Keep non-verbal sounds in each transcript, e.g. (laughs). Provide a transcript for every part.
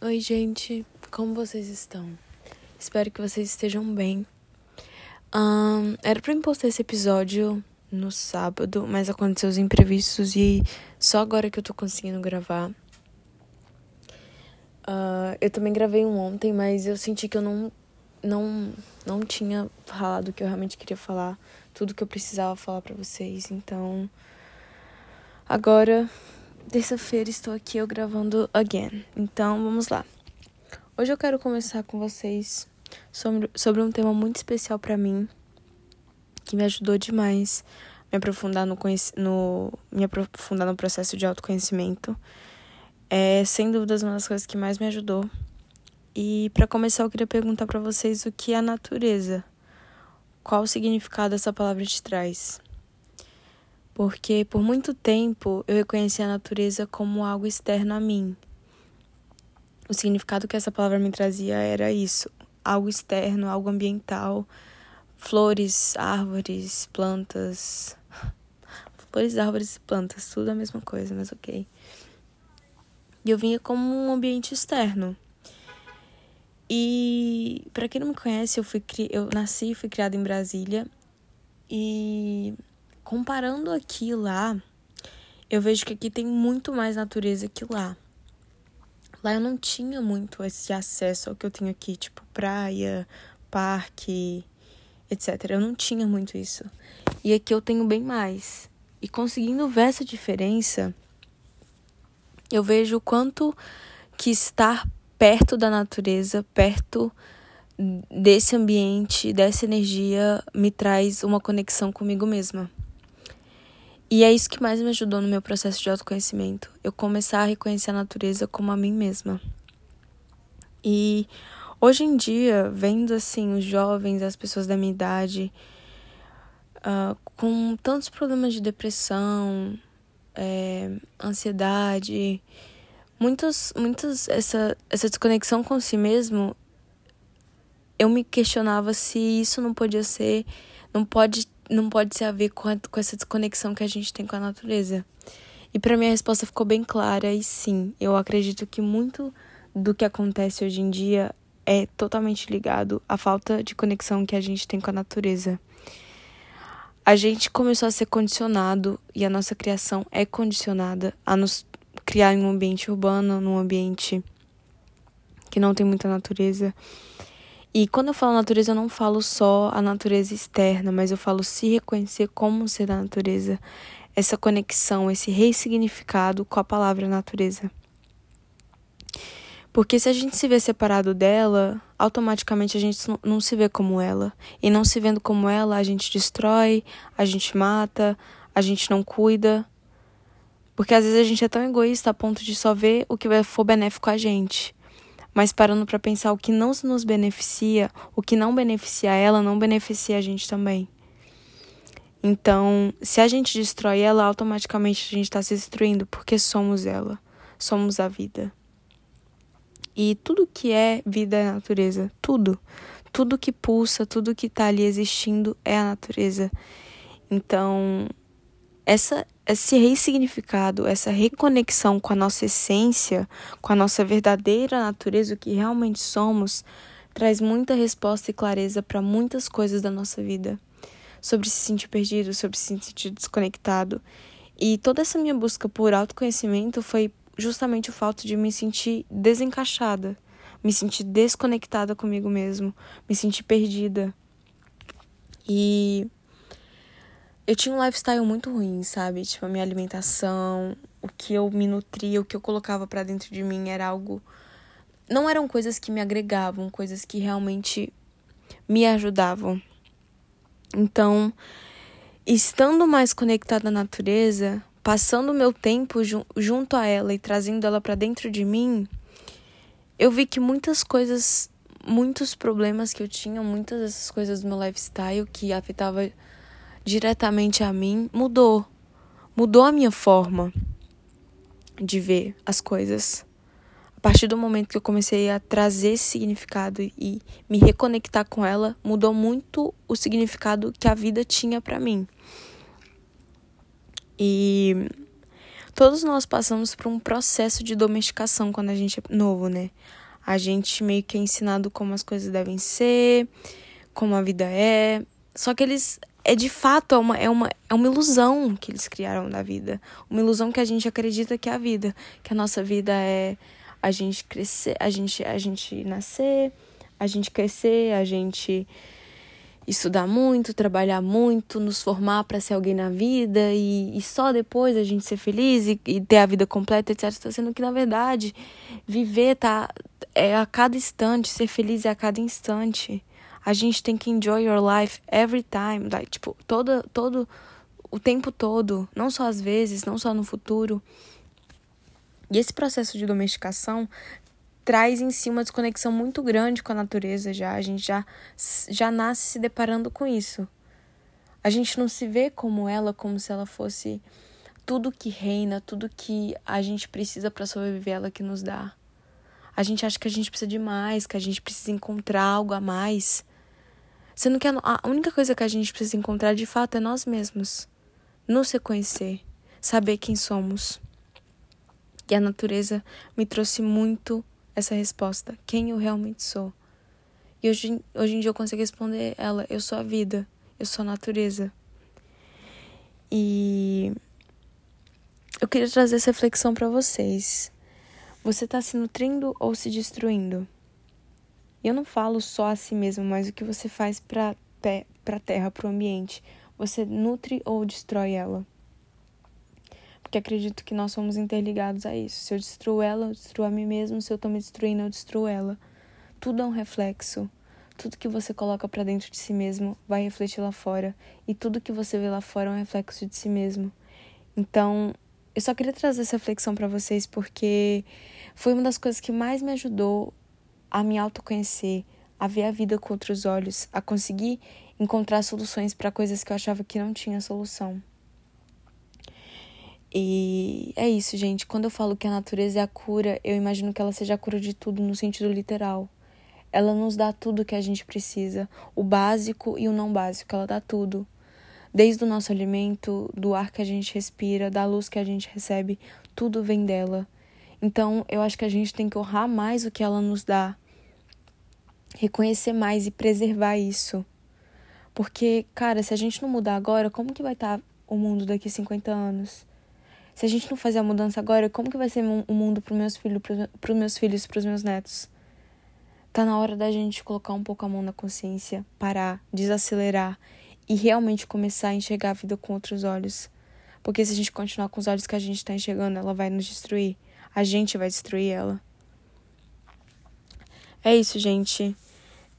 Oi, gente, como vocês estão? Espero que vocês estejam bem. Um, era pra eu postar esse episódio no sábado, mas aconteceu os imprevistos e só agora que eu tô conseguindo gravar. Uh, eu também gravei um ontem, mas eu senti que eu não, não, não tinha falado o que eu realmente queria falar, tudo que eu precisava falar para vocês. Então, agora terça-feira estou aqui eu gravando again. Então vamos lá. Hoje eu quero conversar com vocês sobre, sobre um tema muito especial para mim, que me ajudou demais me aprofundar no, no me aprofundar no processo de autoconhecimento. É sem dúvidas uma das coisas que mais me ajudou. E para começar eu queria perguntar para vocês o que é a natureza. Qual o significado essa palavra te traz? Porque por muito tempo eu reconheci a natureza como algo externo a mim. O significado que essa palavra me trazia era isso: algo externo, algo ambiental, flores, árvores, plantas. (laughs) Flores, árvores e plantas, tudo a mesma coisa, mas ok. E eu vinha como um ambiente externo. E para quem não me conhece, eu fui eu nasci e fui criada em Brasília. E comparando aqui lá, eu vejo que aqui tem muito mais natureza que lá. Lá eu não tinha muito esse acesso ao que eu tenho aqui, tipo praia, parque, etc. Eu não tinha muito isso. E aqui eu tenho bem mais. E conseguindo ver essa diferença, eu vejo o quanto que estar perto da natureza, perto desse ambiente, dessa energia, me traz uma conexão comigo mesma. E é isso que mais me ajudou no meu processo de autoconhecimento. Eu começar a reconhecer a natureza como a mim mesma. E hoje em dia, vendo assim os jovens, as pessoas da minha idade, uh, com tantos problemas de depressão, é, ansiedade, muitos, muitos essa, essa desconexão com si mesmo, eu me questionava se isso não podia ser, não pode não pode ser a ver com, a, com essa desconexão que a gente tem com a natureza. E para mim a resposta ficou bem clara e sim, eu acredito que muito do que acontece hoje em dia é totalmente ligado à falta de conexão que a gente tem com a natureza. A gente começou a ser condicionado e a nossa criação é condicionada a nos criar em um ambiente urbano, num ambiente que não tem muita natureza. E quando eu falo natureza, eu não falo só a natureza externa, mas eu falo se reconhecer como ser da natureza, essa conexão, esse ressignificado com a palavra natureza. Porque se a gente se vê separado dela, automaticamente a gente não se vê como ela. E não se vendo como ela, a gente destrói, a gente mata, a gente não cuida. Porque às vezes a gente é tão egoísta a ponto de só ver o que for benéfico a gente mas parando para pensar o que não nos beneficia, o que não beneficia ela, não beneficia a gente também. Então, se a gente destrói ela, automaticamente a gente está se destruindo, porque somos ela, somos a vida. E tudo que é vida é natureza, tudo. Tudo que pulsa, tudo que está ali existindo é a natureza. Então, essa, esse ressignificado, essa reconexão com a nossa essência, com a nossa verdadeira natureza, o que realmente somos, traz muita resposta e clareza para muitas coisas da nossa vida. Sobre se sentir perdido, sobre se sentir desconectado. E toda essa minha busca por autoconhecimento foi justamente o fato de me sentir desencaixada, me sentir desconectada comigo mesmo, me sentir perdida. E eu tinha um lifestyle muito ruim, sabe? Tipo, a minha alimentação, o que eu me nutria, o que eu colocava para dentro de mim era algo. Não eram coisas que me agregavam, coisas que realmente me ajudavam. Então, estando mais conectada à natureza, passando o meu tempo junto a ela e trazendo ela para dentro de mim, eu vi que muitas coisas, muitos problemas que eu tinha, muitas dessas coisas do meu lifestyle que afetava diretamente a mim mudou. Mudou a minha forma de ver as coisas. A partir do momento que eu comecei a trazer esse significado e me reconectar com ela, mudou muito o significado que a vida tinha para mim. E todos nós passamos por um processo de domesticação quando a gente é novo, né? A gente meio que é ensinado como as coisas devem ser, como a vida é. Só que eles. É de fato é uma, é, uma, é uma ilusão que eles criaram da vida. Uma ilusão que a gente acredita que é a vida. Que a nossa vida é a gente crescer, a gente, a gente nascer, a gente crescer, a gente estudar muito, trabalhar muito, nos formar para ser alguém na vida e, e, só depois a gente ser feliz e, e ter a vida completa, etc. Está sendo que, na verdade, viver tá, é a cada instante, ser feliz é a cada instante. A gente tem que enjoy your life every time, like, tipo, todo, todo, o tempo todo, não só às vezes, não só no futuro. E esse processo de domesticação traz em si uma desconexão muito grande com a natureza já. A gente já, já nasce se deparando com isso. A gente não se vê como ela, como se ela fosse tudo que reina, tudo que a gente precisa para sobreviver, ela que nos dá. A gente acha que a gente precisa de mais, que a gente precisa encontrar algo a mais. Sendo que a única coisa que a gente precisa encontrar de fato é nós mesmos. Nos reconhecer, saber quem somos. E a natureza me trouxe muito essa resposta, quem eu realmente sou. E hoje, hoje em dia eu consigo responder ela, eu sou a vida, eu sou a natureza. E eu queria trazer essa reflexão para vocês. Você está se nutrindo ou se destruindo? Eu não falo só a si mesmo, mas o que você faz para a terra, para o ambiente. Você nutre ou destrói ela? porque acredito que nós somos interligados a isso. Se eu destruo ela, eu destruo a mim mesmo. Se eu tô me destruindo, eu destruo ela. Tudo é um reflexo. Tudo que você coloca para dentro de si mesmo vai refletir lá fora. E tudo que você vê lá fora é um reflexo de si mesmo. Então, eu só queria trazer essa reflexão para vocês porque foi uma das coisas que mais me ajudou a me autoconhecer, a ver a vida com outros olhos, a conseguir encontrar soluções para coisas que eu achava que não tinha solução. E é isso, gente. Quando eu falo que a natureza é a cura, eu imagino que ela seja a cura de tudo no sentido literal. Ela nos dá tudo que a gente precisa, o básico e o não básico, ela dá tudo. Desde o nosso alimento, do ar que a gente respira, da luz que a gente recebe, tudo vem dela. Então, eu acho que a gente tem que honrar mais o que ela nos dá, reconhecer mais e preservar isso. Porque, cara, se a gente não mudar agora, como que vai estar o mundo daqui a 50 anos? Se a gente não fazer a mudança agora, como que vai ser o mundo para os meus filhos, para os meus filhos, para os meus netos? Tá na hora da gente colocar um pouco a mão na consciência, parar, desacelerar e realmente começar a enxergar a vida com outros olhos. Porque se a gente continuar com os olhos que a gente está enxergando, ela vai nos destruir. A gente vai destruir ela. É isso, gente.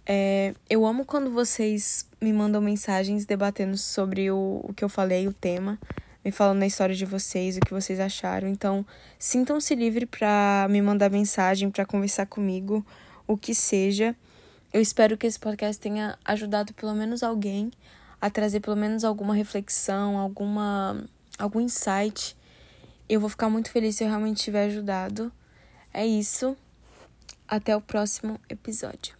É, eu amo quando vocês me mandam mensagens debatendo sobre o, o que eu falei, o tema me falando a história de vocês, o que vocês acharam. Então, sintam-se livre para me mandar mensagem, para conversar comigo, o que seja. Eu espero que esse podcast tenha ajudado pelo menos alguém a trazer pelo menos alguma reflexão, alguma algum insight. Eu vou ficar muito feliz se eu realmente tiver ajudado. É isso. Até o próximo episódio.